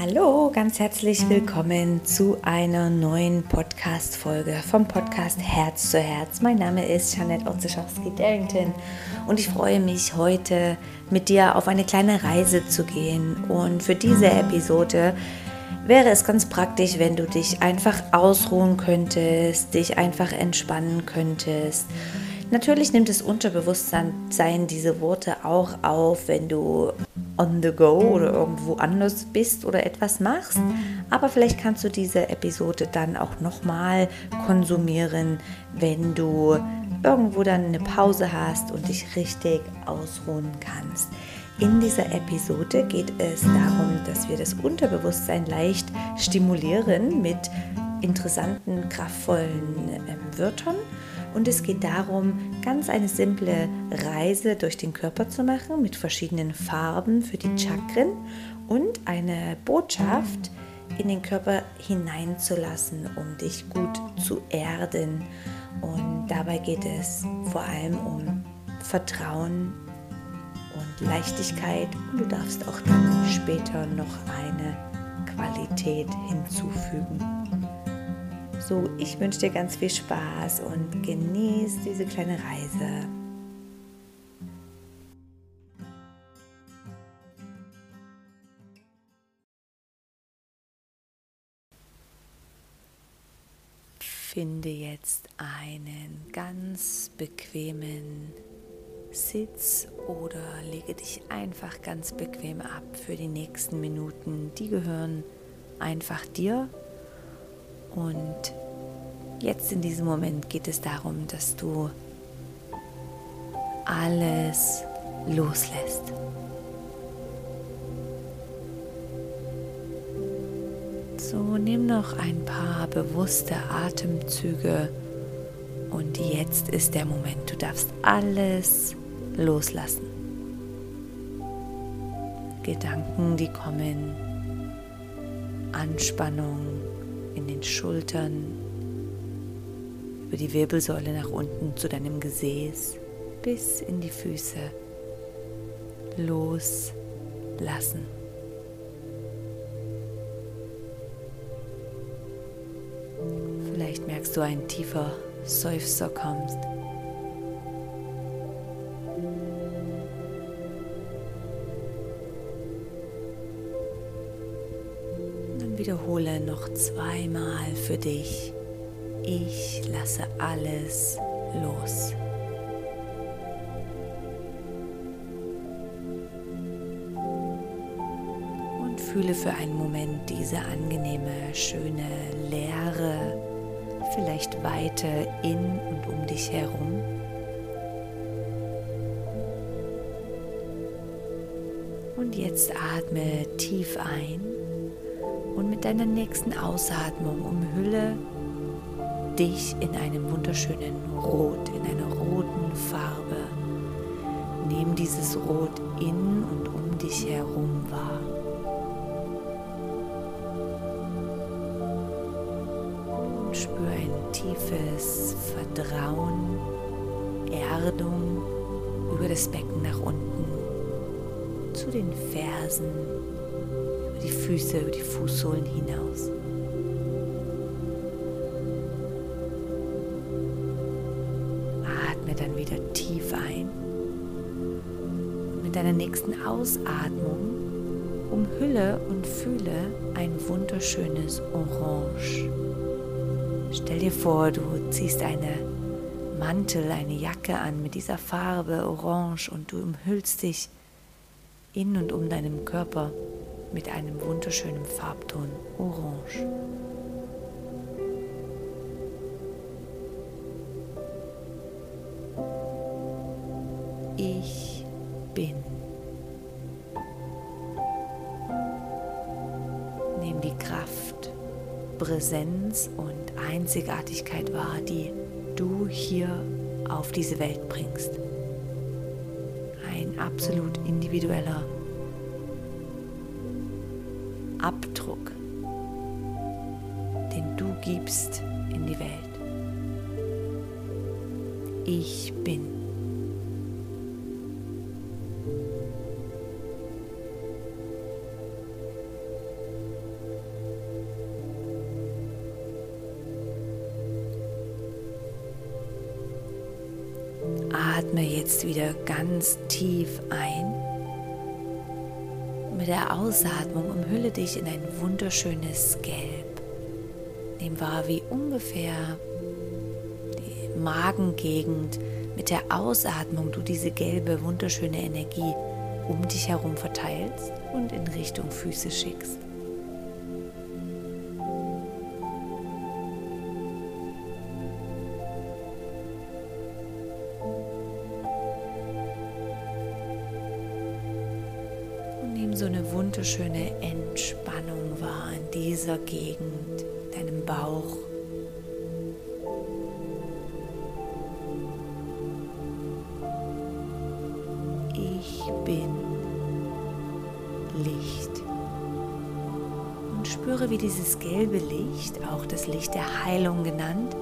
Hallo, ganz herzlich willkommen zu einer neuen Podcast-Folge vom Podcast Herz zu Herz. Mein Name ist Janette Otzeschowski-Darrington und ich freue mich heute mit dir auf eine kleine Reise zu gehen. Und für diese Episode wäre es ganz praktisch, wenn du dich einfach ausruhen könntest, dich einfach entspannen könntest. Natürlich nimmt das Unterbewusstsein diese Worte auch auf, wenn du on the go oder irgendwo anders bist oder etwas machst. Aber vielleicht kannst du diese Episode dann auch nochmal konsumieren, wenn du irgendwo dann eine Pause hast und dich richtig ausruhen kannst. In dieser Episode geht es darum, dass wir das Unterbewusstsein leicht stimulieren mit interessanten, kraftvollen äh, Wörtern und es geht darum, ganz eine simple Reise durch den Körper zu machen mit verschiedenen Farben für die Chakren und eine Botschaft in den Körper hineinzulassen, um dich gut zu erden. Und dabei geht es vor allem um Vertrauen und Leichtigkeit und du darfst auch dann später noch eine Qualität hinzufügen. So, ich wünsche dir ganz viel Spaß und genieß diese kleine Reise. Finde jetzt einen ganz bequemen Sitz oder lege dich einfach ganz bequem ab für die nächsten Minuten. Die gehören einfach dir und jetzt in diesem Moment geht es darum, dass du alles loslässt. So, nimm noch ein paar bewusste Atemzüge und jetzt ist der Moment. Du darfst alles loslassen. Gedanken, die kommen, Anspannung, in den Schultern, über die Wirbelsäule nach unten zu deinem Gesäß bis in die Füße. Loslassen. Vielleicht merkst du ein tiefer Seufzer kommst. Noch zweimal für dich. Ich lasse alles los. Und fühle für einen Moment diese angenehme, schöne Leere, vielleicht Weite in und um dich herum. Und jetzt atme tief ein und mit deiner nächsten Ausatmung umhülle dich in einem wunderschönen Rot, in einer roten Farbe. Nimm dieses Rot in und um dich herum wahr. Und spür ein tiefes Vertrauen, Erdung über das Becken nach unten zu den Fersen die Füße über die Fußsohlen hinaus. Atme dann wieder tief ein. Mit deiner nächsten Ausatmung umhülle und fühle ein wunderschönes Orange. Stell dir vor, du ziehst eine Mantel, eine Jacke an mit dieser Farbe Orange und du umhüllst dich in und um deinem Körper mit einem wunderschönen Farbton Orange. Ich bin. Nimm die Kraft, Präsenz und Einzigartigkeit wahr, die du hier auf diese Welt bringst. Ein absolut individueller Abdruck, den du gibst in die Welt. Ich bin. Atme jetzt wieder ganz tief ein. Mit der Ausatmung umhülle dich in ein wunderschönes Gelb. Nimm wahr, wie ungefähr die Magengegend mit der Ausatmung du diese gelbe, wunderschöne Energie um dich herum verteilst und in Richtung Füße schickst. So eine wunderschöne Entspannung wahr in dieser Gegend, deinem Bauch. Ich bin Licht. Und spüre, wie dieses gelbe Licht, auch das Licht der Heilung genannt,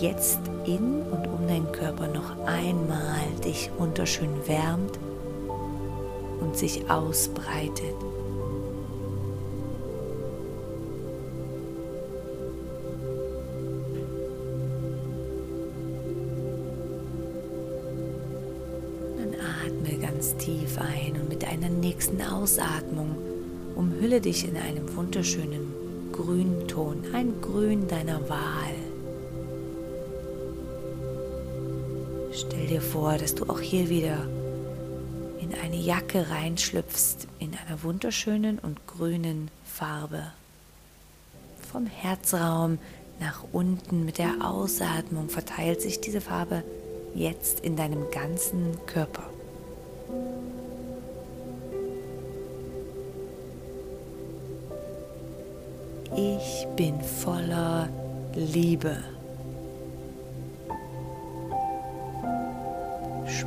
jetzt in und um deinen Körper noch einmal dich wunderschön wärmt und sich ausbreitet. Dann atme ganz tief ein und mit einer nächsten Ausatmung umhülle dich in einem wunderschönen Grünton, ein Grün deiner Wahl. Stell dir vor, dass du auch hier wieder in eine Jacke reinschlüpfst in einer wunderschönen und grünen Farbe. Vom Herzraum nach unten mit der Ausatmung verteilt sich diese Farbe jetzt in deinem ganzen Körper. Ich bin voller Liebe.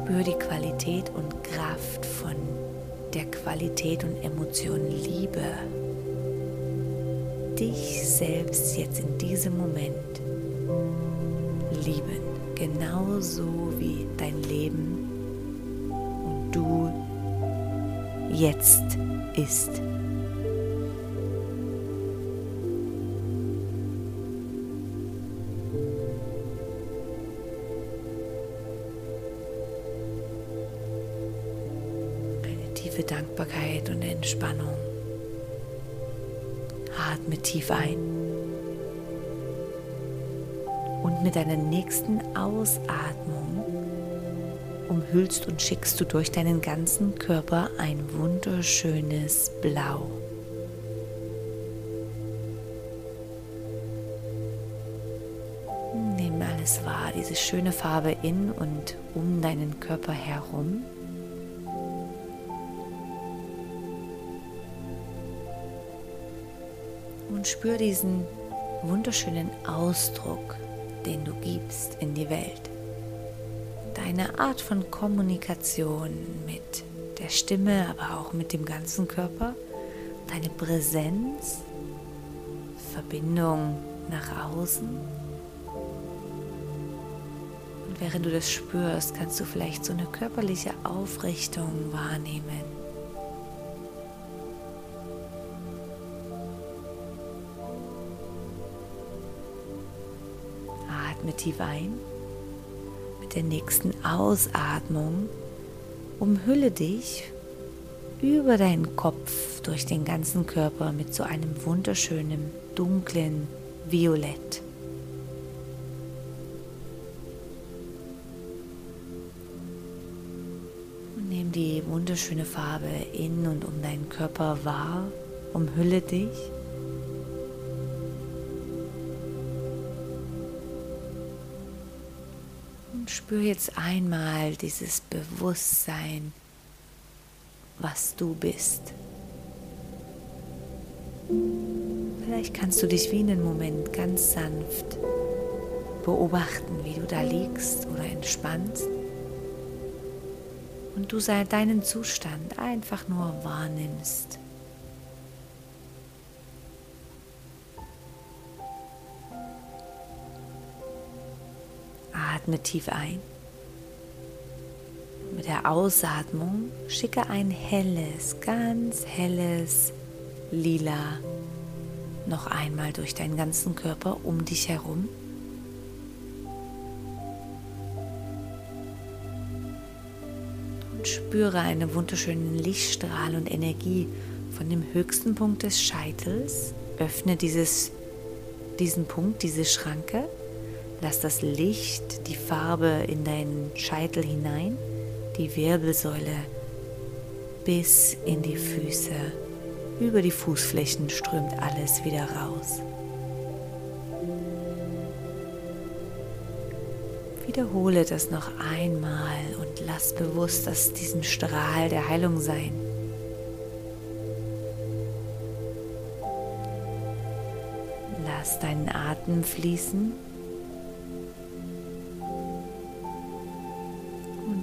Spür die Qualität und Kraft von der Qualität und Emotion Liebe. Dich selbst jetzt in diesem Moment lieben, genauso wie dein Leben und du jetzt ist. Tiefe Dankbarkeit und Entspannung. Atme tief ein. Und mit deiner nächsten Ausatmung umhüllst und schickst du durch deinen ganzen Körper ein wunderschönes Blau. Nimm alles wahr, diese schöne Farbe in und um deinen Körper herum. Und spür diesen wunderschönen Ausdruck, den du gibst in die Welt. Deine Art von Kommunikation mit der Stimme, aber auch mit dem ganzen Körper, deine Präsenz, Verbindung nach außen. Und während du das spürst, kannst du vielleicht so eine körperliche Aufrichtung wahrnehmen. Atme tief ein. Mit der nächsten Ausatmung umhülle dich über deinen Kopf durch den ganzen Körper mit so einem wunderschönen dunklen Violett. Und nimm die wunderschöne Farbe in und um deinen Körper wahr, umhülle dich spür jetzt einmal dieses Bewusstsein, was du bist. Vielleicht kannst du dich wie in einem Moment ganz sanft beobachten, wie du da liegst oder entspannst und du deinen Zustand einfach nur wahrnimmst. Atme tief ein. Mit der Ausatmung schicke ein helles, ganz helles Lila noch einmal durch deinen ganzen Körper um dich herum. Und spüre einen wunderschönen Lichtstrahl und Energie von dem höchsten Punkt des Scheitels. Öffne dieses, diesen Punkt, diese Schranke. Lass das Licht, die Farbe in deinen Scheitel hinein, die Wirbelsäule bis in die Füße. Über die Fußflächen strömt alles wieder raus. Wiederhole das noch einmal und lass bewusst, dass diesen Strahl der Heilung sein. Lass deinen Atem fließen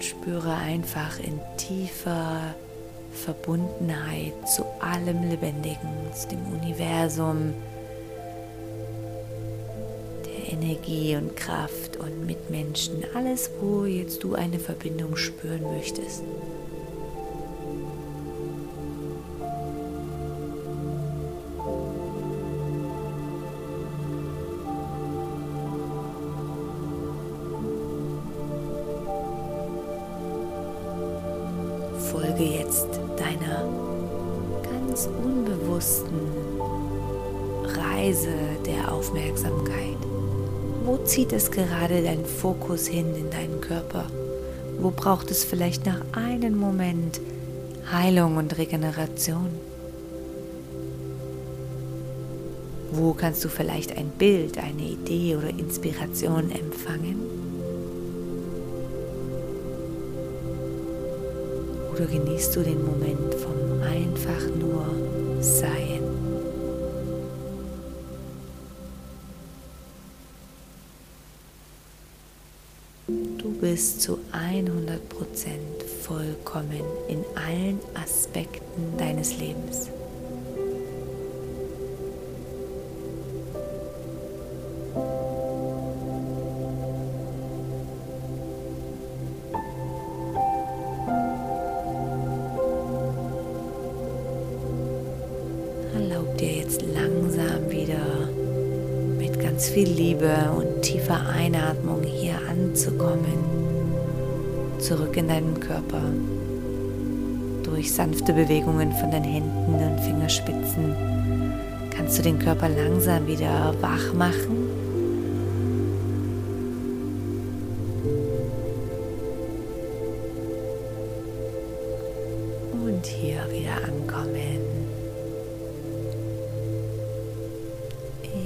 spüre einfach in tiefer Verbundenheit zu allem Lebendigen, zu dem Universum, der Energie und Kraft und Mitmenschen, alles, wo jetzt du eine Verbindung spüren möchtest. Reise der Aufmerksamkeit. Wo zieht es gerade deinen Fokus hin in deinen Körper? Wo braucht es vielleicht nach einem Moment Heilung und Regeneration? Wo kannst du vielleicht ein Bild, eine Idee oder Inspiration empfangen? Oder genießt du den Moment vom einfach nur Sein? Bist zu 100% vollkommen in allen Aspekten deines Lebens. Erlaub dir jetzt langsam wieder mit ganz viel Liebe und tiefer Einatmung hier anzukommen. Zurück in deinen Körper. Durch sanfte Bewegungen von den Händen und Fingerspitzen kannst du den Körper langsam wieder wach machen. Und hier wieder ankommen.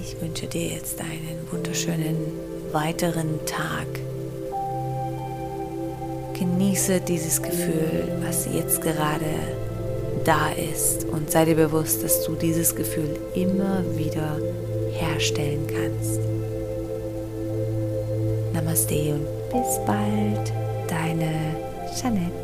Ich wünsche dir jetzt einen wunderschönen weiteren Tag. Genieße dieses Gefühl, was jetzt gerade da ist und sei dir bewusst, dass du dieses Gefühl immer wieder herstellen kannst. Namaste und bis bald, deine Jeanette.